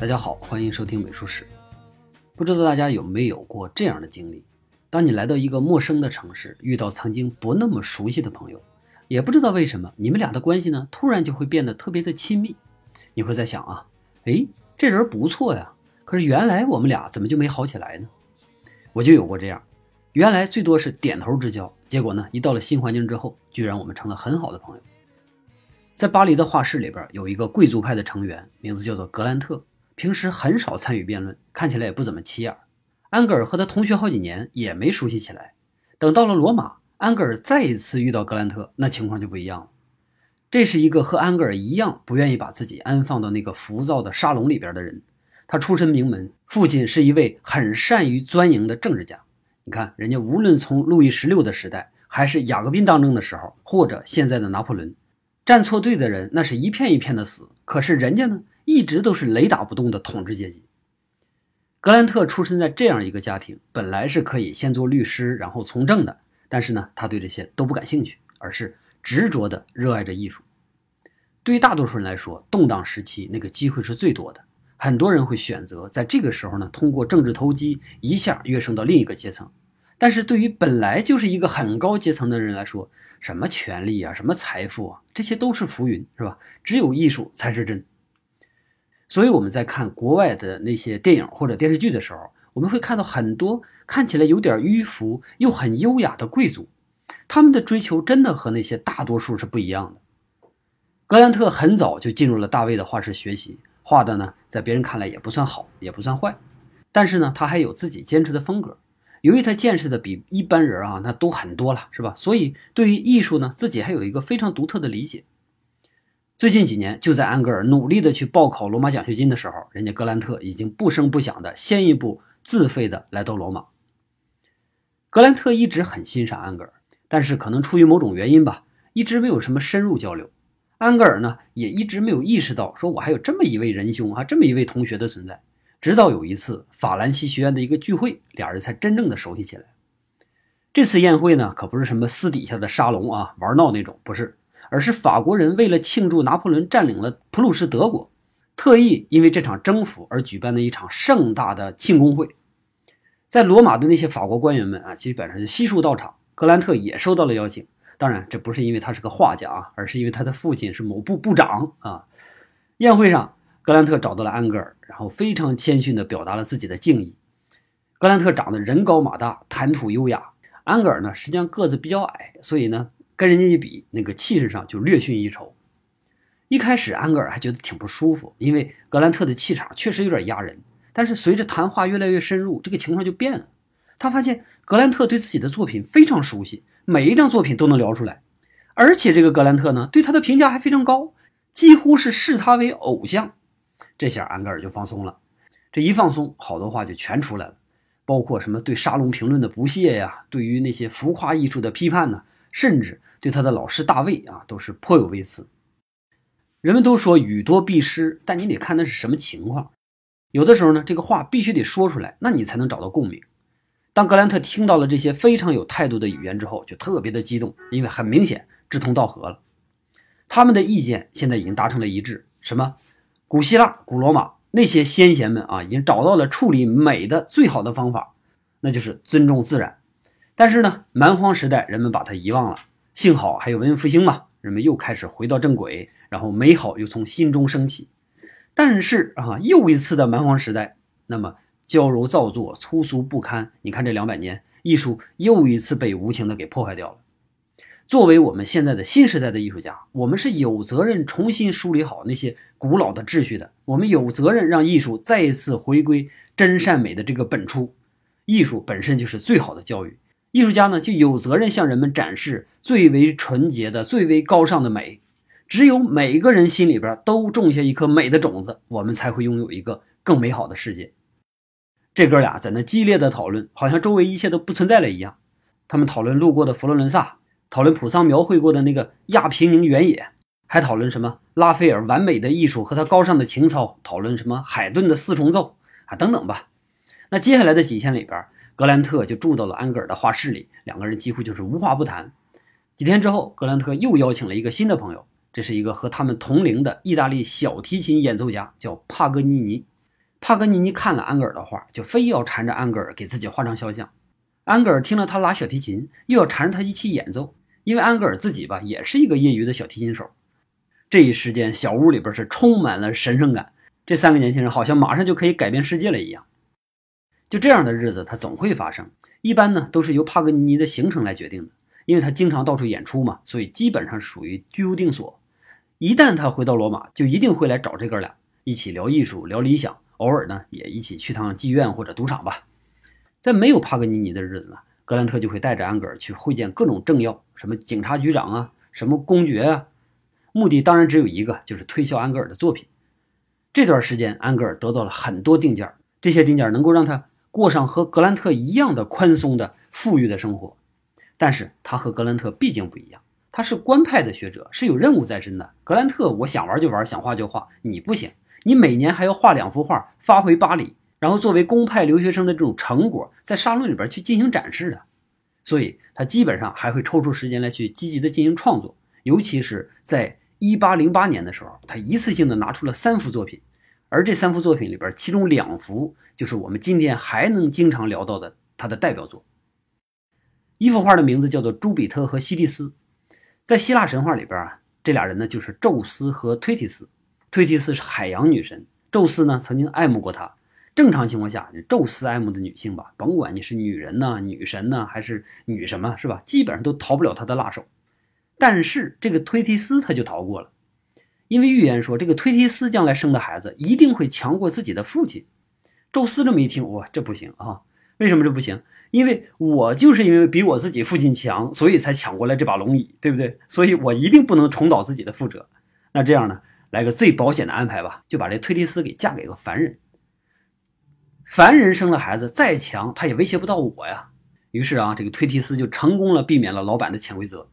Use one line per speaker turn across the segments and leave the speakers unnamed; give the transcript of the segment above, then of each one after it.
大家好，欢迎收听美术史。不知道大家有没有过这样的经历？当你来到一个陌生的城市，遇到曾经不那么熟悉的朋友，也不知道为什么，你们俩的关系呢，突然就会变得特别的亲密。你会在想啊，诶，这人不错呀，可是原来我们俩怎么就没好起来呢？我就有过这样，原来最多是点头之交，结果呢，一到了新环境之后，居然我们成了很好的朋友。在巴黎的画室里边，有一个贵族派的成员，名字叫做格兰特。平时很少参与辩论，看起来也不怎么起眼。安格尔和他同学好几年，也没熟悉起来。等到了罗马，安格尔再一次遇到格兰特，那情况就不一样了。这是一个和安格尔一样不愿意把自己安放到那个浮躁的沙龙里边的人。他出身名门，父亲是一位很善于钻营的政治家。你看，人家无论从路易十六的时代，还是雅各宾当政的时候，或者现在的拿破仑，站错队的人那是一片一片的死。可是人家呢？一直都是雷打不动的统治阶级。格兰特出生在这样一个家庭，本来是可以先做律师，然后从政的。但是呢，他对这些都不感兴趣，而是执着的热爱着艺术。对于大多数人来说，动荡时期那个机会是最多的，很多人会选择在这个时候呢，通过政治投机一下跃升到另一个阶层。但是对于本来就是一个很高阶层的人来说，什么权利啊，什么财富啊，这些都是浮云，是吧？只有艺术才是真。所以我们在看国外的那些电影或者电视剧的时候，我们会看到很多看起来有点迂腐又很优雅的贵族，他们的追求真的和那些大多数是不一样的。格兰特很早就进入了大卫的画室学习，画的呢，在别人看来也不算好，也不算坏，但是呢，他还有自己坚持的风格。由于他见识的比一般人啊那都很多了，是吧？所以对于艺术呢，自己还有一个非常独特的理解。最近几年，就在安格尔努力的去报考罗马奖学金的时候，人家格兰特已经不声不响的先一步自费的来到罗马。格兰特一直很欣赏安格尔，但是可能出于某种原因吧，一直没有什么深入交流。安格尔呢，也一直没有意识到，说我还有这么一位仁兄啊，这么一位同学的存在。直到有一次法兰西学院的一个聚会，俩人才真正的熟悉起来。这次宴会呢，可不是什么私底下的沙龙啊，玩闹那种，不是。而是法国人为了庆祝拿破仑占领了普鲁士德国，特意因为这场征服而举办的一场盛大的庆功会。在罗马的那些法国官员们啊，基本上就悉数到场。格兰特也收到了邀请，当然这不是因为他是个画家啊，而是因为他的父亲是某部部长啊。宴会上，格兰特找到了安格尔，然后非常谦逊地表达了自己的敬意。格兰特长得人高马大，谈吐优雅；安格尔呢，实际上个子比较矮，所以呢。跟人家一比，那个气势上就略逊一筹。一开始，安格尔还觉得挺不舒服，因为格兰特的气场确实有点压人。但是随着谈话越来越深入，这个情况就变了。他发现格兰特对自己的作品非常熟悉，每一张作品都能聊出来，而且这个格兰特呢，对他的评价还非常高，几乎是视他为偶像。这下安格尔就放松了。这一放松，好多话就全出来了，包括什么对沙龙评论的不屑呀，对于那些浮夸艺术的批判呢。甚至对他的老师大卫啊，都是颇有微词。人们都说语多必失，但你得看那是什么情况。有的时候呢，这个话必须得说出来，那你才能找到共鸣。当格兰特听到了这些非常有态度的语言之后，就特别的激动，因为很明显志同道合了。他们的意见现在已经达成了一致：什么？古希腊、古罗马那些先贤们啊，已经找到了处理美的最好的方法，那就是尊重自然。但是呢，蛮荒时代人们把它遗忘了。幸好还有文艺复兴嘛，人们又开始回到正轨，然后美好又从心中升起。但是啊，又一次的蛮荒时代，那么娇柔造作、粗俗不堪。你看这两百年，艺术又一次被无情的给破坏掉了。作为我们现在的新时代的艺术家，我们是有责任重新梳理好那些古老的秩序的。我们有责任让艺术再一次回归真善美的这个本初。艺术本身就是最好的教育。艺术家呢，就有责任向人们展示最为纯洁的、最为高尚的美。只有每个人心里边都种下一颗美的种子，我们才会拥有一个更美好的世界。这哥俩在那激烈的讨论，好像周围一切都不存在了一样。他们讨论路过的佛罗伦萨，讨论普桑描绘过的那个亚平宁原野，还讨论什么拉斐尔完美的艺术和他高尚的情操，讨论什么海顿的四重奏啊等等吧。那接下来的几天里边。格兰特就住到了安格尔的画室里，两个人几乎就是无话不谈。几天之后，格兰特又邀请了一个新的朋友，这是一个和他们同龄的意大利小提琴演奏家，叫帕格尼尼。帕格尼尼看了安格尔的画，就非要缠着安格尔给自己画张肖像。安格尔听了他拉小提琴，又要缠着他一起演奏，因为安格尔自己吧也是一个业余的小提琴手。这一时间，小屋里边是充满了神圣感，这三个年轻人好像马上就可以改变世界了一样。就这样的日子，他总会发生。一般呢，都是由帕格尼尼的行程来决定的，因为他经常到处演出嘛，所以基本上属于居无定所。一旦他回到罗马，就一定会来找这哥俩一起聊艺术、聊理想，偶尔呢也一起去趟妓院或者赌场吧。在没有帕格尼尼的日子呢，格兰特就会带着安格尔去会见各种政要，什么警察局长啊，什么公爵啊，目的当然只有一个，就是推销安格尔的作品。这段时间，安格尔得到了很多定件，这些定件能够让他。过上和格兰特一样的宽松的富裕的生活，但是他和格兰特毕竟不一样，他是官派的学者，是有任务在身的。格兰特，我想玩就玩，想画就画，你不行，你每年还要画两幅画发回巴黎，然后作为公派留学生的这种成果，在沙龙里边去进行展示的。所以，他基本上还会抽出时间来去积极的进行创作，尤其是在一八零八年的时候，他一次性的拿出了三幅作品。而这三幅作品里边，其中两幅就是我们今天还能经常聊到的他的代表作。一幅画的名字叫做《朱比特和西蒂斯》。在希腊神话里边啊，这俩人呢就是宙斯和忒提斯。忒提斯是海洋女神，宙斯呢曾经爱慕过她。正常情况下，宙斯爱慕的女性吧，甭管你是女人呢、女神呢，还是女什么，是吧？基本上都逃不了他的辣手。但是这个忒提斯他就逃过了。因为预言说，这个忒提斯将来生的孩子一定会强过自己的父亲。宙斯这么一听，哇，这不行啊！为什么这不行？因为我就是因为比我自己父亲强，所以才抢过来这把龙椅，对不对？所以我一定不能重蹈自己的覆辙。那这样呢，来个最保险的安排吧，就把这忒提斯给嫁给个凡人。凡人生了孩子再强，他也威胁不到我呀。于是啊，这个忒提斯就成功了，避免了老板的潜规则。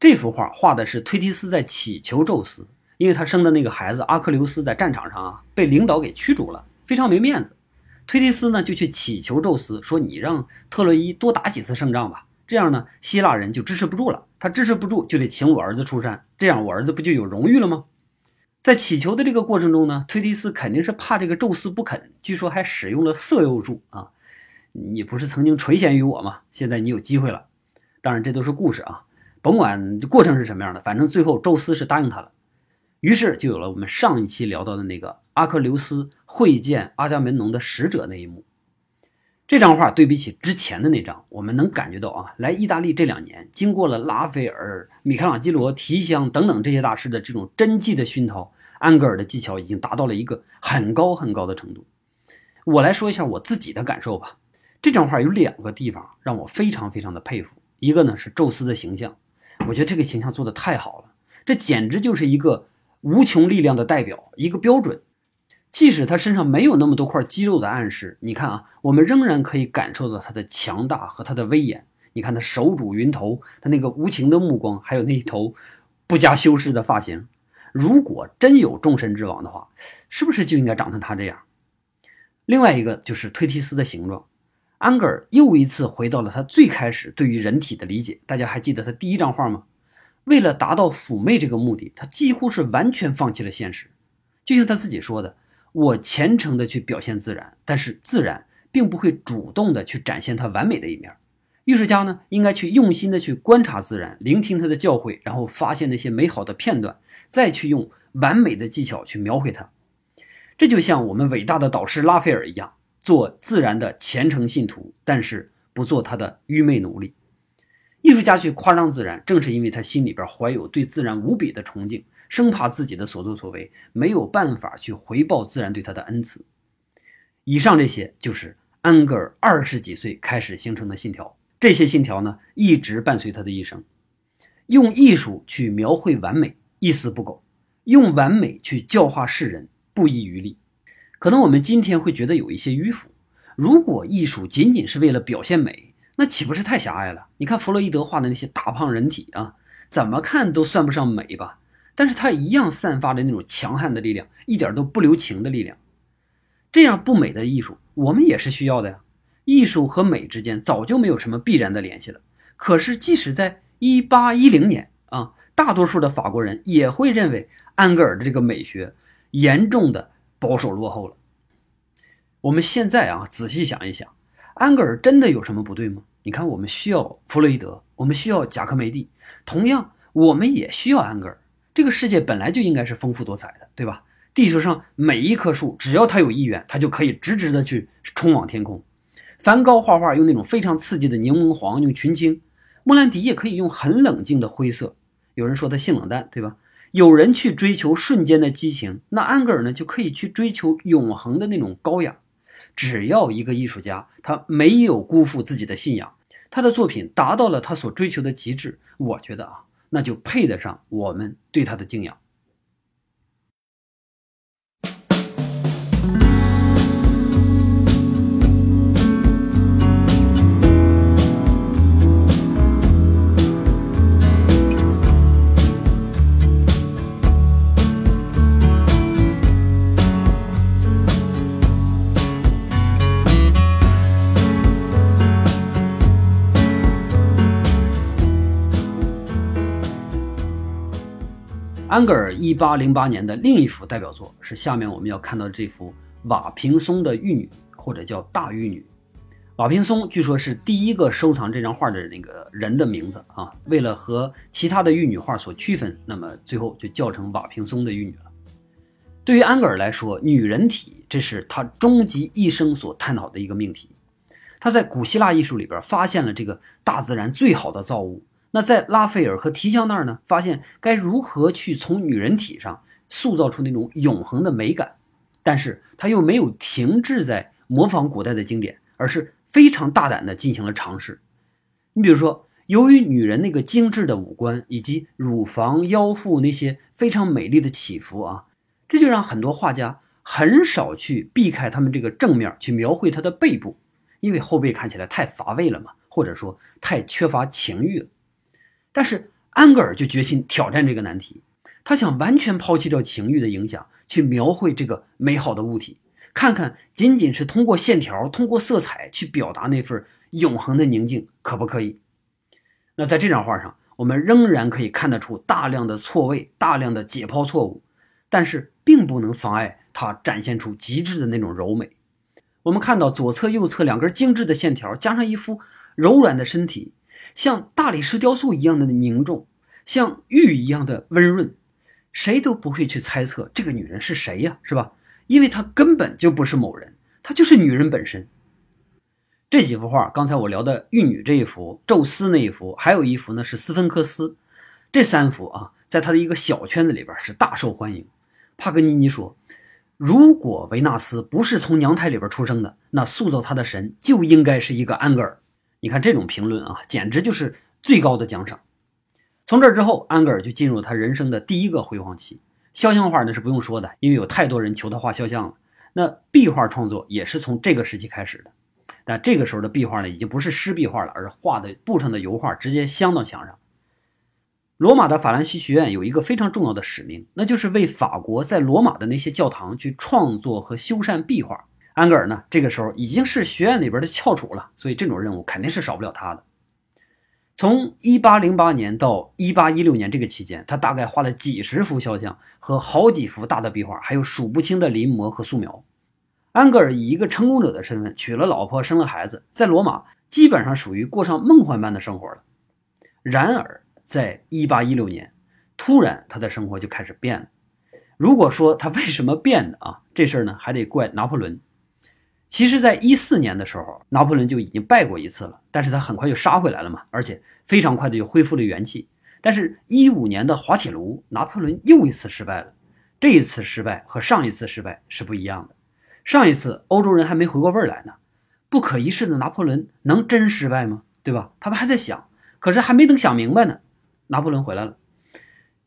这幅画画的是忒提斯在祈求宙斯，因为他生的那个孩子阿克琉斯在战场上啊被领导给驱逐了，非常没面子。忒提斯呢就去祈求宙斯说：“你让特洛伊多打几次胜仗吧，这样呢希腊人就支持不住了。他支持不住就得请我儿子出山，这样我儿子不就有荣誉了吗？”在祈求的这个过程中呢，忒提斯肯定是怕这个宙斯不肯，据说还使用了色诱术啊。你不是曾经垂涎于我吗？现在你有机会了。当然这都是故事啊。甭管过程是什么样的，反正最后宙斯是答应他了，于是就有了我们上一期聊到的那个阿克琉斯会见阿伽门农的使者那一幕。这张画对比起之前的那张，我们能感觉到啊，来意大利这两年，经过了拉斐尔、米开朗基罗、提香等等这些大师的这种真迹的熏陶，安格尔的技巧已经达到了一个很高很高的程度。我来说一下我自己的感受吧。这张画有两个地方让我非常非常的佩服，一个呢是宙斯的形象。我觉得这个形象做的太好了，这简直就是一个无穷力量的代表，一个标准。即使他身上没有那么多块肌肉的暗示，你看啊，我们仍然可以感受到他的强大和他的威严。你看他手拄云头，他那个无情的目光，还有那一头不加修饰的发型。如果真有众神之王的话，是不是就应该长成他这样？另外一个就是推提斯的形状。安格尔又一次回到了他最开始对于人体的理解。大家还记得他第一张画吗？为了达到妩媚这个目的，他几乎是完全放弃了现实。就像他自己说的：“我虔诚的去表现自然，但是自然并不会主动的去展现它完美的一面。艺术家呢，应该去用心的去观察自然，聆听它的教诲，然后发现那些美好的片段，再去用完美的技巧去描绘它。这就像我们伟大的导师拉斐尔一样。”做自然的虔诚信徒，但是不做他的愚昧奴隶。艺术家去夸张自然，正是因为他心里边怀有对自然无比的崇敬，生怕自己的所作所为没有办法去回报自然对他的恩赐。以上这些就是安格尔二十几岁开始形成的信条，这些信条呢一直伴随他的一生。用艺术去描绘完美，一丝不苟；用完美去教化世人，不遗余力。可能我们今天会觉得有一些迂腐。如果艺术仅仅是为了表现美，那岂不是太狭隘了？你看弗洛伊德画的那些大胖人体啊，怎么看都算不上美吧？但是它一样散发着那种强悍的力量，一点都不留情的力量。这样不美的艺术，我们也是需要的呀。艺术和美之间早就没有什么必然的联系了。可是即使在一八一零年啊，大多数的法国人也会认为安格尔的这个美学严重的。保守落后了，我们现在啊，仔细想一想，安格尔真的有什么不对吗？你看，我们需要弗洛伊德，我们需要贾科梅蒂，同样，我们也需要安格尔。这个世界本来就应该是丰富多彩的，对吧？地球上每一棵树，只要它有意愿，它就可以直直的去冲往天空。梵高画画用那种非常刺激的柠檬黄，用群青；莫兰迪也可以用很冷静的灰色。有人说他性冷淡，对吧？有人去追求瞬间的激情，那安格尔呢，就可以去追求永恒的那种高雅。只要一个艺术家他没有辜负自己的信仰，他的作品达到了他所追求的极致，我觉得啊，那就配得上我们对他的敬仰。安格尔一八零八年的另一幅代表作是下面我们要看到的这幅瓦平松的玉女，或者叫大玉女。瓦平松据说是第一个收藏这张画的那个人的名字啊。为了和其他的玉女画所区分，那么最后就叫成瓦平松的玉女了。对于安格尔来说，女人体这是他终极一生所探讨的一个命题。他在古希腊艺术里边发现了这个大自然最好的造物。那在拉斐尔和提香那儿呢，发现该如何去从女人体上塑造出那种永恒的美感，但是他又没有停滞在模仿古代的经典，而是非常大胆地进行了尝试。你比如说，由于女人那个精致的五官以及乳房、腰腹那些非常美丽的起伏啊，这就让很多画家很少去避开他们这个正面去描绘她的背部，因为后背看起来太乏味了嘛，或者说太缺乏情欲了。但是安格尔就决心挑战这个难题，他想完全抛弃掉情欲的影响，去描绘这个美好的物体，看看仅仅是通过线条、通过色彩去表达那份永恒的宁静可不可以？那在这张画上，我们仍然可以看得出大量的错位、大量的解剖错误，但是并不能妨碍它展现出极致的那种柔美。我们看到左侧、右侧两根精致的线条，加上一副柔软的身体。像大理石雕塑一样的凝重，像玉一样的温润，谁都不会去猜测这个女人是谁呀，是吧？因为她根本就不是某人，她就是女人本身。这几幅画，刚才我聊的玉女这一幅，宙斯那一幅，还有一幅呢是斯芬克斯，这三幅啊，在他的一个小圈子里边是大受欢迎。帕格尼尼说，如果维纳斯不是从娘胎里边出生的，那塑造她的神就应该是一个安格尔。你看这种评论啊，简直就是最高的奖赏。从这之后，安格尔就进入他人生的第一个辉煌期。肖像画那是不用说的，因为有太多人求他画肖像了。那壁画创作也是从这个时期开始的。但这个时候的壁画呢，已经不是湿壁画了，而画的布上的油画直接镶到墙上。罗马的法兰西学院有一个非常重要的使命，那就是为法国在罗马的那些教堂去创作和修缮壁画。安格尔呢，这个时候已经是学院里边的翘楚了，所以这种任务肯定是少不了他的。从1808年到1816年这个期间，他大概画了几十幅肖像和好几幅大的壁画，还有数不清的临摹和素描。安格尔以一个成功者的身份娶了老婆，生了孩子，在罗马基本上属于过上梦幻般的生活了。然而，在1816年，突然他的生活就开始变了。如果说他为什么变的啊，这事儿呢，还得怪拿破仑。其实，在一四年的时候，拿破仑就已经败过一次了，但是他很快就杀回来了嘛，而且非常快的就恢复了元气。但是，一五年的滑铁卢，拿破仑又一次失败了。这一次失败和上一次失败是不一样的。上一次欧洲人还没回过味来呢，不可一世的拿破仑能真失败吗？对吧？他们还在想，可是还没等想明白呢，拿破仑回来了。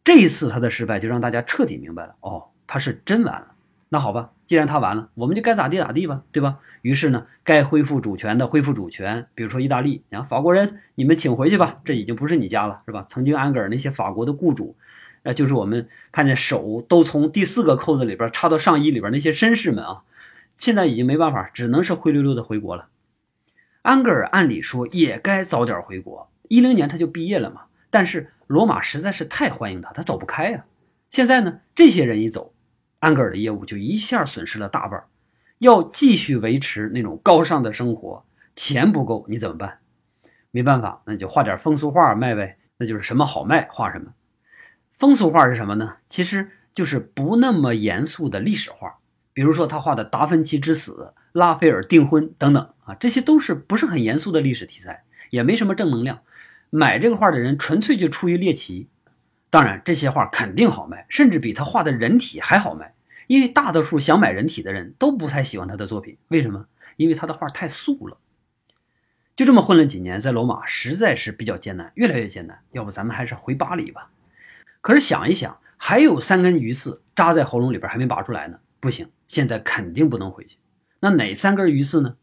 这一次他的失败就让大家彻底明白了，哦，他是真完了。那好吧，既然他完了，我们就该咋地咋地吧，对吧？于是呢，该恢复主权的恢复主权，比如说意大利，你看法国人，你们请回去吧，这已经不是你家了，是吧？曾经安格尔那些法国的雇主，呃，就是我们看见手都从第四个扣子里边插到上衣里边那些绅士们啊，现在已经没办法，只能是灰溜溜的回国了。安格尔按理说也该早点回国，一零年他就毕业了嘛，但是罗马实在是太欢迎他，他走不开呀。现在呢，这些人一走。安格尔的业务就一下损失了大半，要继续维持那种高尚的生活，钱不够你怎么办？没办法，那就画点风俗画卖呗。那就是什么好卖画什么。风俗画是什么呢？其实就是不那么严肃的历史画，比如说他画的达芬奇之死、拉斐尔订婚等等啊，这些都是不是很严肃的历史题材，也没什么正能量。买这个画的人纯粹就出于猎奇。当然，这些画肯定好卖，甚至比他画的人体还好卖。因为大多数想买人体的人都不太喜欢他的作品，为什么？因为他的画太素了。就这么混了几年，在罗马实在是比较艰难，越来越艰难。要不咱们还是回巴黎吧？可是想一想，还有三根鱼刺扎在喉咙里边还没拔出来呢，不行，现在肯定不能回去。那哪三根鱼刺呢？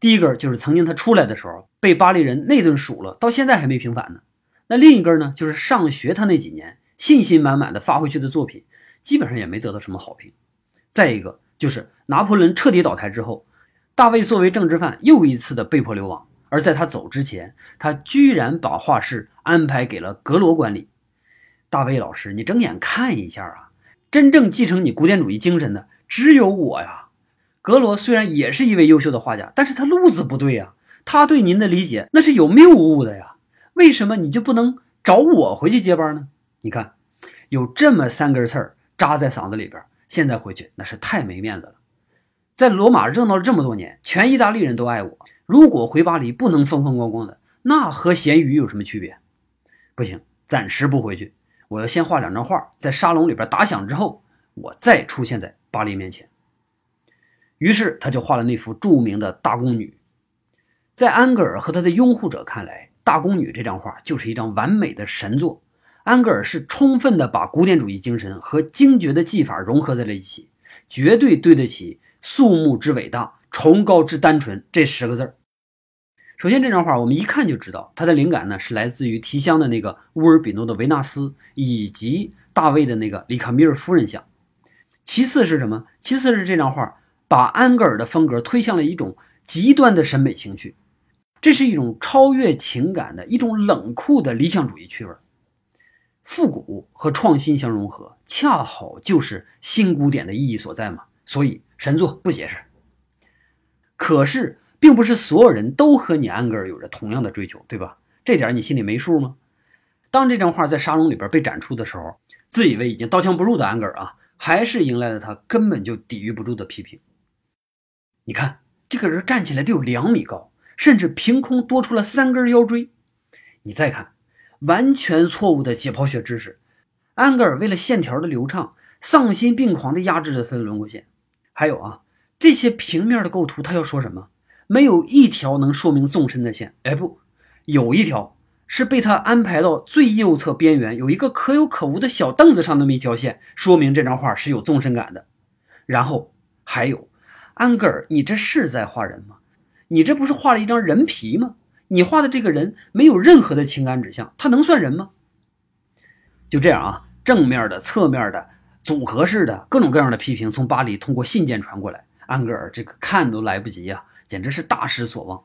第一根就是曾经他出来的时候被巴黎人那顿数了，到现在还没平反呢。那另一根呢，就是上学他那几年信心满满的发回去的作品。基本上也没得到什么好评。再一个就是拿破仑彻底倒台之后，大卫作为政治犯又一次的被迫流亡。而在他走之前，他居然把画室安排给了格罗管理。大卫老师，你睁眼看一下啊！真正继承你古典主义精神的只有我呀。格罗虽然也是一位优秀的画家，但是他路子不对呀。他对您的理解那是有谬误的呀。为什么你就不能找我回去接班呢？你看，有这么三根刺儿。扎在嗓子里边，现在回去那是太没面子了。在罗马热闹了这么多年，全意大利人都爱我。如果回巴黎不能风风光光的，那和咸鱼有什么区别？不行，暂时不回去。我要先画两张画，在沙龙里边打响之后，我再出现在巴黎面前。于是他就画了那幅著名的大宫女。在安格尔和他的拥护者看来，大宫女这张画就是一张完美的神作。安格尔是充分的把古典主义精神和精绝的技法融合在了一起，绝对对得起“肃穆之伟大，崇高之单纯”这十个字儿。首先，这张画我们一看就知道，它的灵感呢是来自于提香的那个乌尔比诺的维纳斯，以及大卫的那个里卡米尔夫人像。其次是什么？其次是这张画把安格尔的风格推向了一种极端的审美情趣，这是一种超越情感的一种冷酷的理想主义趣味。复古和创新相融合，恰好就是新古典的意义所在嘛。所以神作不解释。可是，并不是所有人都和你安格尔有着同样的追求，对吧？这点你心里没数吗？当这张画在沙龙里边被展出的时候，自以为已经刀枪不入的安格尔啊，还是迎来了他根本就抵御不住的批评。你看，这个人站起来得有两米高，甚至凭空多出了三根腰椎。你再看。完全错误的解剖学知识，安格尔为了线条的流畅，丧心病狂地压制着他的轮廓线。还有啊，这些平面的构图，他要说什么？没有一条能说明纵深的线。哎，不，有一条是被他安排到最右侧边缘，有一个可有可无的小凳子上那么一条线，说明这张画是有纵深感的。然后还有，安格尔，你这是在画人吗？你这不是画了一张人皮吗？你画的这个人没有任何的情感指向，他能算人吗？就这样啊，正面的、侧面的、组合式的各种各样的批评从巴黎通过信件传过来，安格尔这个看都来不及呀，简直是大失所望。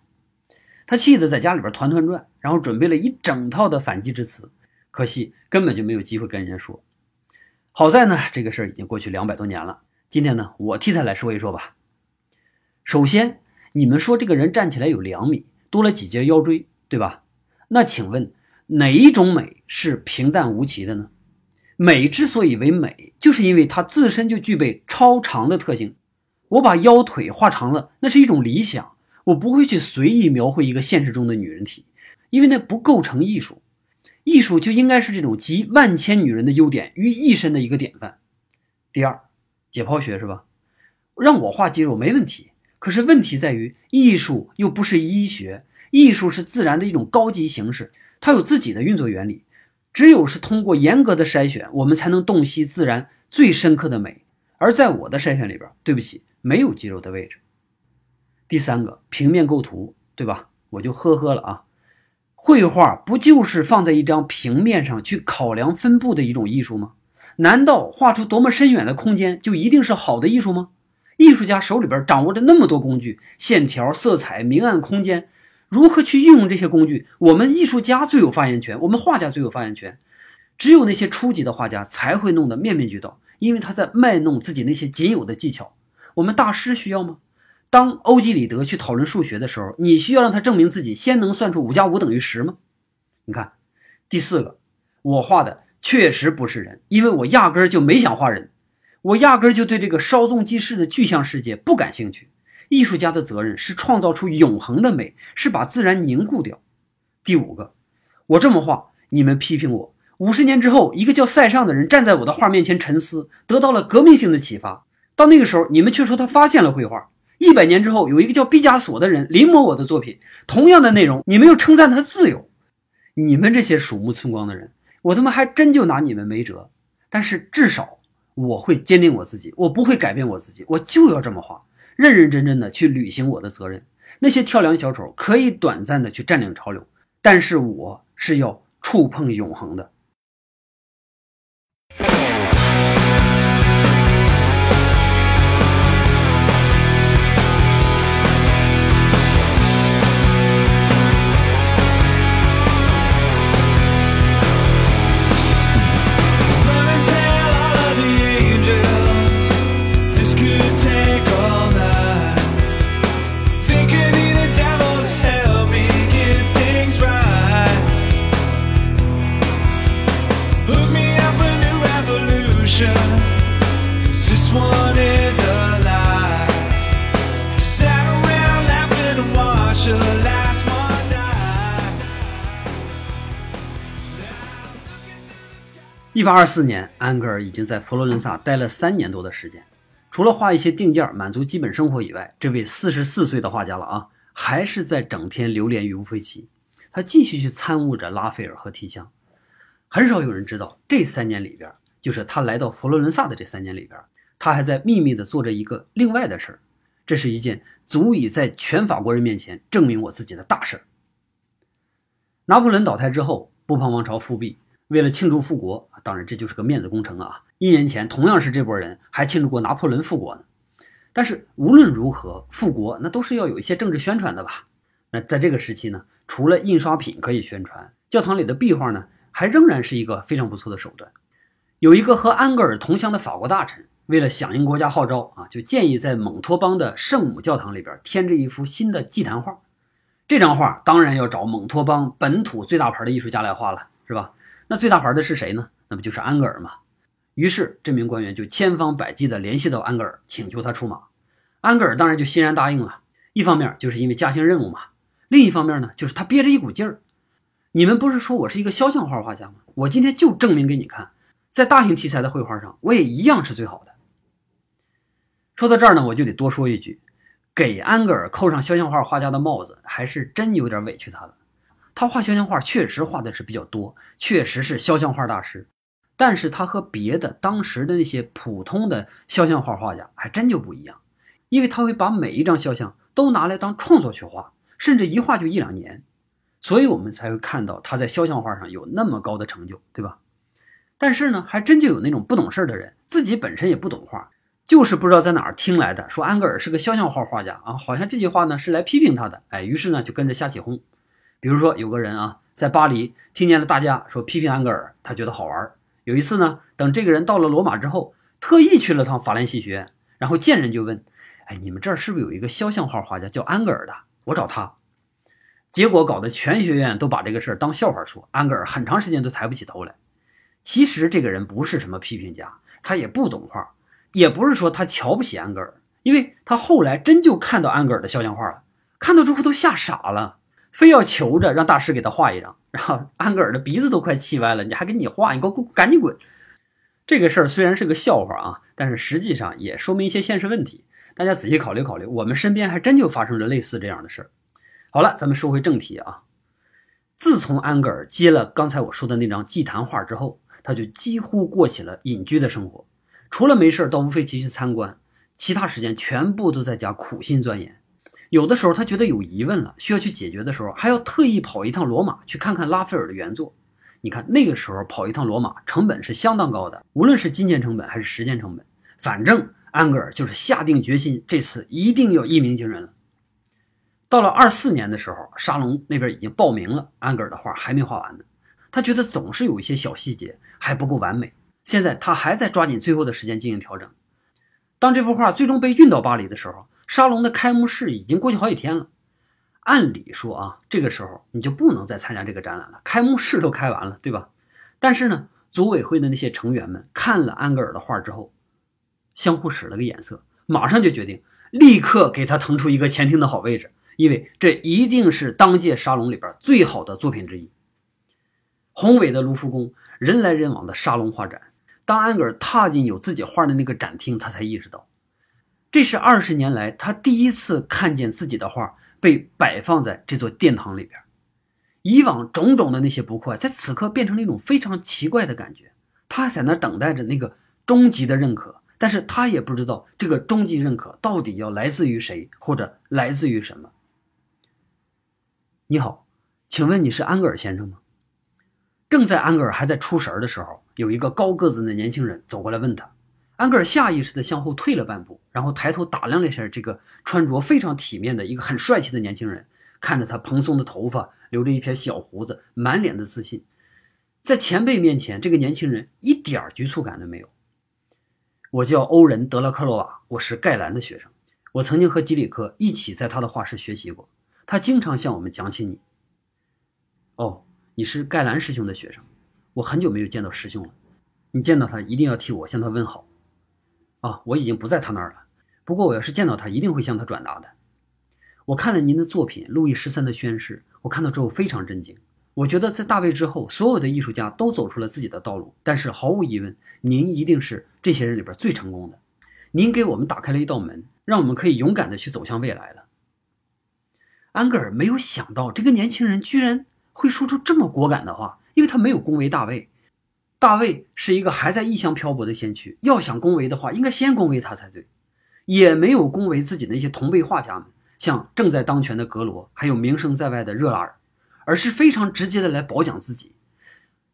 他气得在家里边团团转，然后准备了一整套的反击之词，可惜根本就没有机会跟人家说。好在呢，这个事儿已经过去两百多年了。今天呢，我替他来说一说吧。首先，你们说这个人站起来有两米。多了几节腰椎，对吧？那请问哪一种美是平淡无奇的呢？美之所以为美，就是因为它自身就具备超长的特性。我把腰腿画长了，那是一种理想，我不会去随意描绘一个现实中的女人体，因为那不构成艺术。艺术就应该是这种集万千女人的优点于一身的一个典范。第二，解剖学是吧？让我画肌肉没问题。可是问题在于，艺术又不是医学，艺术是自然的一种高级形式，它有自己的运作原理。只有是通过严格的筛选，我们才能洞悉自然最深刻的美。而在我的筛选里边，对不起，没有肌肉的位置。第三个，平面构图，对吧？我就呵呵了啊。绘画不就是放在一张平面上去考量分布的一种艺术吗？难道画出多么深远的空间就一定是好的艺术吗？艺术家手里边掌握着那么多工具，线条、色彩、明暗、空间，如何去运用这些工具？我们艺术家最有发言权，我们画家最有发言权。只有那些初级的画家才会弄得面面俱到，因为他在卖弄自己那些仅有的技巧。我们大师需要吗？当欧几里得去讨论数学的时候，你需要让他证明自己先能算出五加五等于十吗？你看，第四个，我画的确实不是人，因为我压根儿就没想画人，我压根就对这个稍纵即逝的具象世界不感兴趣。艺术家的责任是创造出永恒的美，是把自然凝固掉。第五个，我这么画，你们批评我。五十年之后，一个叫塞尚的人站在我的画面前沉思，得到了革命性的启发。到那个时候，你们却说他发现了绘画。一百年之后，有一个叫毕加索的人临摹我的作品，同样的内容，你们又称赞他自由。你们这些鼠目寸光的人，我他妈还真就拿你们没辙。但是至少我会坚定我自己，我不会改变我自己，我就要这么画。认认真真的去履行我的责任。那些跳梁小丑可以短暂的去占领潮流，但是我是要触碰永恒的。一八二四年，安格尔已经在佛罗伦萨待了三年多的时间。除了画一些定件满足基本生活以外，这位四十四岁的画家了啊，还是在整天流连于乌菲齐。他继续去参悟着拉斐尔和提香。很少有人知道，这三年里边，就是他来到佛罗伦萨的这三年里边，他还在秘密的做着一个另外的事儿。这是一件足以在全法国人面前证明我自己的大事儿。拿破仑倒台之后，波旁王朝复辟。为了庆祝复国，当然这就是个面子工程啊！一年前同样是这波人还庆祝过拿破仑复国呢。但是无论如何，复国那都是要有一些政治宣传的吧？那在这个时期呢，除了印刷品可以宣传，教堂里的壁画呢，还仍然是一个非常不错的手段。有一个和安格尔同乡的法国大臣，为了响应国家号召啊，就建议在蒙托邦的圣母教堂里边添置一幅新的祭坛画。这张画当然要找蒙托邦本土最大牌的艺术家来画了，是吧？那最大牌的是谁呢？那不就是安格尔吗？于是这名官员就千方百计地联系到安格尔，请求他出马。安格尔当然就欣然答应了。一方面就是因为家乡任务嘛，另一方面呢，就是他憋着一股劲儿。你们不是说我是一个肖像画画家吗？我今天就证明给你看，在大型题材的绘画上，我也一样是最好的。说到这儿呢，我就得多说一句，给安格尔扣上肖像画画家的帽子，还是真有点委屈他了。他画肖像画确实画的是比较多，确实是肖像画大师，但是他和别的当时的那些普通的肖像画画家还真就不一样，因为他会把每一张肖像都拿来当创作去画，甚至一画就一两年，所以我们才会看到他在肖像画上有那么高的成就，对吧？但是呢，还真就有那种不懂事的人，自己本身也不懂画，就是不知道在哪儿听来的，说安格尔是个肖像画画家啊，好像这句话呢是来批评他的，哎，于是呢就跟着瞎起哄。比如说，有个人啊，在巴黎听见了大家说批评安格尔，他觉得好玩。有一次呢，等这个人到了罗马之后，特意去了趟法兰西学院，然后见人就问：“哎，你们这儿是不是有一个肖像画画家叫安格尔的？我找他。”结果搞得全学院都把这个事儿当笑话说，安格尔很长时间都抬不起头来。其实这个人不是什么批评家，他也不懂画，也不是说他瞧不起安格尔，因为他后来真就看到安格尔的肖像画了，看到之后都吓傻了。非要求着让大师给他画一张，然后安格尔的鼻子都快气歪了，你还给你画，你给我滚，赶紧滚！这个事儿虽然是个笑话啊，但是实际上也说明一些现实问题。大家仔细考虑考虑，我们身边还真就发生了类似这样的事儿。好了，咱们说回正题啊。自从安格尔接了刚才我说的那张祭坛画之后，他就几乎过起了隐居的生活，除了没事到乌菲齐去参观，其他时间全部都在家苦心钻研。有的时候他觉得有疑问了，需要去解决的时候，还要特意跑一趟罗马去看看拉斐尔的原作。你看那个时候跑一趟罗马，成本是相当高的，无论是金钱成本还是时间成本。反正安格尔就是下定决心，这次一定要一鸣惊人了。到了二四年的时候，沙龙那边已经报名了，安格尔的画还没画完呢。他觉得总是有一些小细节还不够完美，现在他还在抓紧最后的时间进行调整。当这幅画最终被运到巴黎的时候，沙龙的开幕式已经过去好几天了。按理说啊，这个时候你就不能再参加这个展览了，开幕式都开完了，对吧？但是呢，组委会的那些成员们看了安格尔的画之后，相互使了个眼色，马上就决定立刻给他腾出一个前厅的好位置，因为这一定是当届沙龙里边最好的作品之一。宏伟的卢浮宫，人来人往的沙龙画展。当安格尔踏进有自己画的那个展厅，他才意识到，这是二十年来他第一次看见自己的画被摆放在这座殿堂里边。以往种种的那些不快，在此刻变成了一种非常奇怪的感觉。他在那等待着那个终极的认可，但是他也不知道这个终极认可到底要来自于谁，或者来自于什么。你好，请问你是安格尔先生吗？正在安格尔还在出神的时候，有一个高个子的年轻人走过来问他。安格尔下意识地向后退了半步，然后抬头打量了一下这个穿着非常体面的一个很帅气的年轻人，看着他蓬松的头发。留着一撇小胡子，满脸的自信，在前辈面前，这个年轻人一点局促感都没有。我叫欧仁·德拉克洛瓦，我是盖兰的学生。我曾经和吉里科一起在他的画室学习过，他经常向我们讲起你。哦，你是盖兰师兄的学生，我很久没有见到师兄了。你见到他一定要替我向他问好。啊，我已经不在他那儿了，不过我要是见到他，一定会向他转达的。我看了您的作品《路易十三的宣誓》。我看到之后非常震惊。我觉得在大卫之后，所有的艺术家都走出了自己的道路，但是毫无疑问，您一定是这些人里边最成功的。您给我们打开了一道门，让我们可以勇敢的去走向未来了。安格尔没有想到这个年轻人居然会说出这么果敢的话，因为他没有恭维大卫。大卫是一个还在异乡漂泊的先驱，要想恭维的话，应该先恭维他才对。也没有恭维自己的那些同辈画家们。像正在当权的格罗，还有名声在外的热拉尔，而是非常直接的来褒奖自己。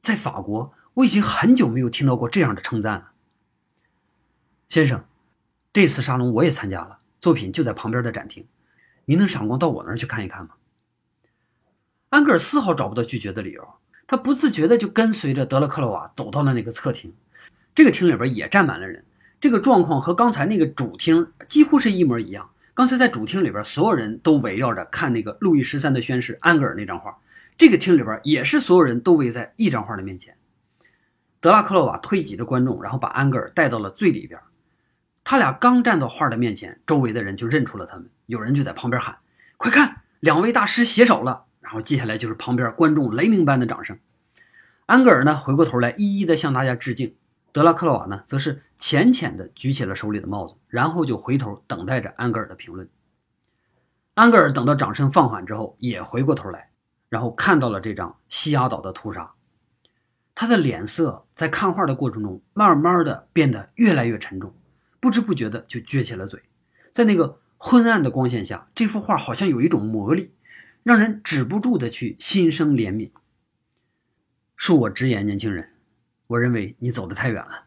在法国，我已经很久没有听到过这样的称赞了。先生，这次沙龙我也参加了，作品就在旁边的展厅，您能赏光到我那儿去看一看吗？安格尔丝毫找不到拒绝的理由，他不自觉的就跟随着德勒克洛瓦走到了那个侧厅。这个厅里边也站满了人，这个状况和刚才那个主厅几乎是一模一样。刚才在主厅里边，所有人都围绕着看那个路易十三的宣誓安格尔那张画。这个厅里边也是所有人都围在一张画的面前。德拉克洛瓦推挤着观众，然后把安格尔带到了最里边。他俩刚站到画的面前，周围的人就认出了他们。有人就在旁边喊：“快看，两位大师携手了！”然后接下来就是旁边观众雷鸣般的掌声。安格尔呢，回过头来一一的向大家致敬。德拉克洛瓦呢，则是浅浅的举起了手里的帽子，然后就回头等待着安格尔的评论。安格尔等到掌声放缓之后，也回过头来，然后看到了这张西雅岛的屠杀。他的脸色在看画的过程中，慢慢的变得越来越沉重，不知不觉的就撅起了嘴。在那个昏暗的光线下，这幅画好像有一种魔力，让人止不住的去心生怜悯。恕我直言，年轻人。我认为你走得太远了。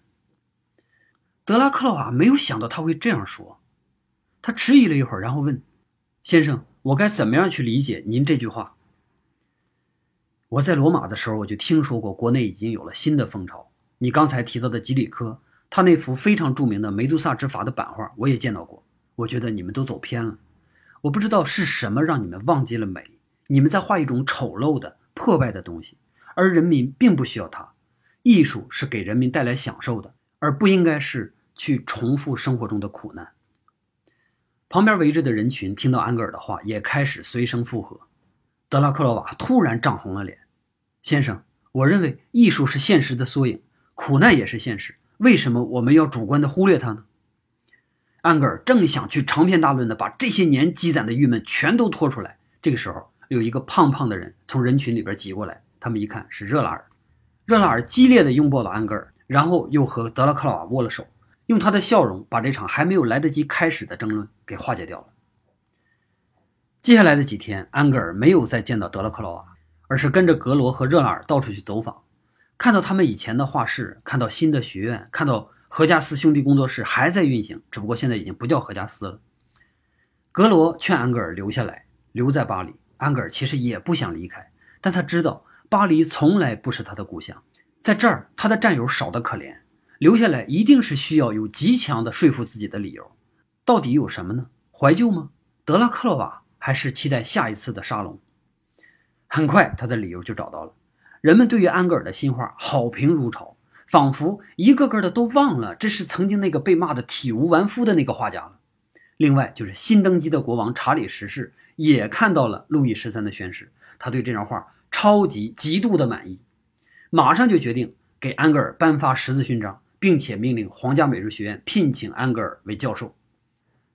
德拉克洛瓦没有想到他会这样说，他迟疑了一会儿，然后问：“先生，我该怎么样去理解您这句话？”我在罗马的时候，我就听说过国内已经有了新的风潮。你刚才提到的吉里科，他那幅非常著名的《梅杜萨之筏》的版画，我也见到过。我觉得你们都走偏了。我不知道是什么让你们忘记了美。你们在画一种丑陋的、破败的东西，而人民并不需要它。艺术是给人民带来享受的，而不应该是去重复生活中的苦难。旁边围着的人群听到安格尔的话，也开始随声附和。德拉克罗瓦突然涨红了脸：“先生，我认为艺术是现实的缩影，苦难也是现实。为什么我们要主观的忽略它呢？”安格尔正想去长篇大论的把这些年积攒的郁闷全都拖出来，这个时候有一个胖胖的人从人群里边挤过来，他们一看是热拉尔。热拉尔激烈地拥抱了安格尔，然后又和德拉克洛瓦握了手，用他的笑容把这场还没有来得及开始的争论给化解掉了。接下来的几天，安格尔没有再见到德拉克洛瓦，而是跟着格罗和热拉尔到处去走访，看到他们以前的画室，看到新的学院，看到何加斯兄弟工作室还在运行，只不过现在已经不叫何加斯了。格罗劝安格尔留下来，留在巴黎。安格尔其实也不想离开，但他知道。巴黎从来不是他的故乡，在这儿，他的战友少得可怜，留下来一定是需要有极强的说服自己的理由。到底有什么呢？怀旧吗？德拉克洛瓦还是期待下一次的沙龙？很快，他的理由就找到了。人们对于安格尔的新画好评如潮，仿佛一个个的都忘了这是曾经那个被骂的体无完肤的那个画家了。另外，就是新登基的国王查理十世也看到了路易十三的宣誓，他对这张画超级极度的满意，马上就决定给安格尔颁发十字勋章，并且命令皇家美术学院聘请安格尔为教授。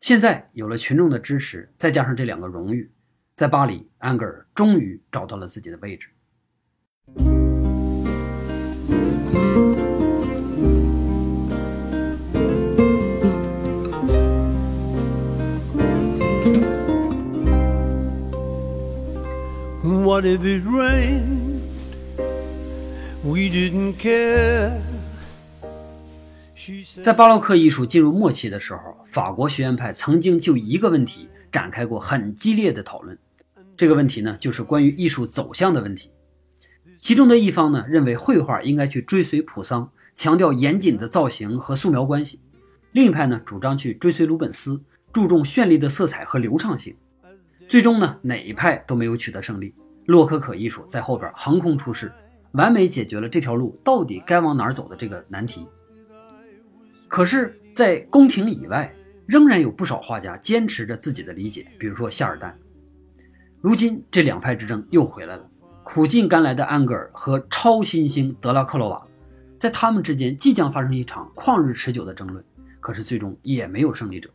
现在有了群众的支持，再加上这两个荣誉，在巴黎，安格尔终于找到了自己的位置。What if it rain？we didn't care. 在巴洛克艺术进入末期的时候，法国学院派曾经就一个问题展开过很激烈的讨论。这个问题呢，就是关于艺术走向的问题。其中的一方呢，认为绘画应该去追随普桑，强调严谨的造型和素描关系；另一派呢，主张去追随鲁本斯，注重绚丽的色彩和流畅性。最终呢，哪一派都没有取得胜利。洛可可艺术在后边横空出世，完美解决了这条路到底该往哪儿走的这个难题。可是，在宫廷以外，仍然有不少画家坚持着自己的理解，比如说夏尔丹。如今，这两派之争又回来了。苦尽甘来的安格尔和超新星德拉克罗瓦，在他们之间即将发生一场旷日持久的争论。可是，最终也没有胜利者。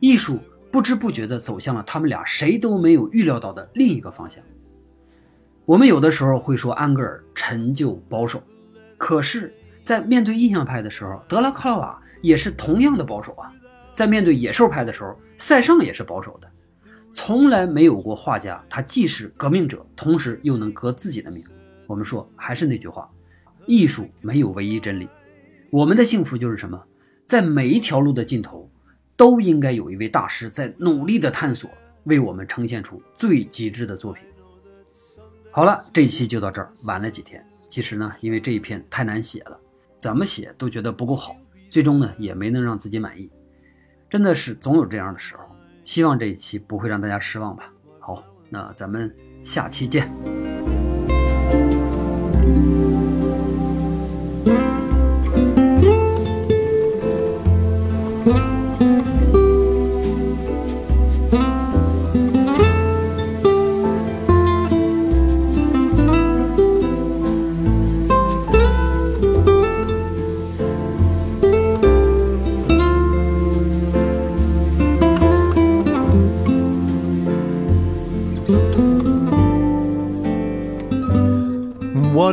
艺术不知不觉地走向了他们俩谁都没有预料到的另一个方向。我们有的时候会说安格尔陈旧保守，可是。在面对印象派的时候，德拉克洛瓦也是同样的保守啊。在面对野兽派的时候，塞尚也是保守的。从来没有过画家，他既是革命者，同时又能革自己的命。我们说，还是那句话，艺术没有唯一真理。我们的幸福就是什么？在每一条路的尽头，都应该有一位大师在努力的探索，为我们呈现出最极致的作品。好了，这一期就到这儿，晚了几天。其实呢，因为这一篇太难写了。怎么写都觉得不够好，最终呢也没能让自己满意，真的是总有这样的时候。希望这一期不会让大家失望吧。好，那咱们下期见。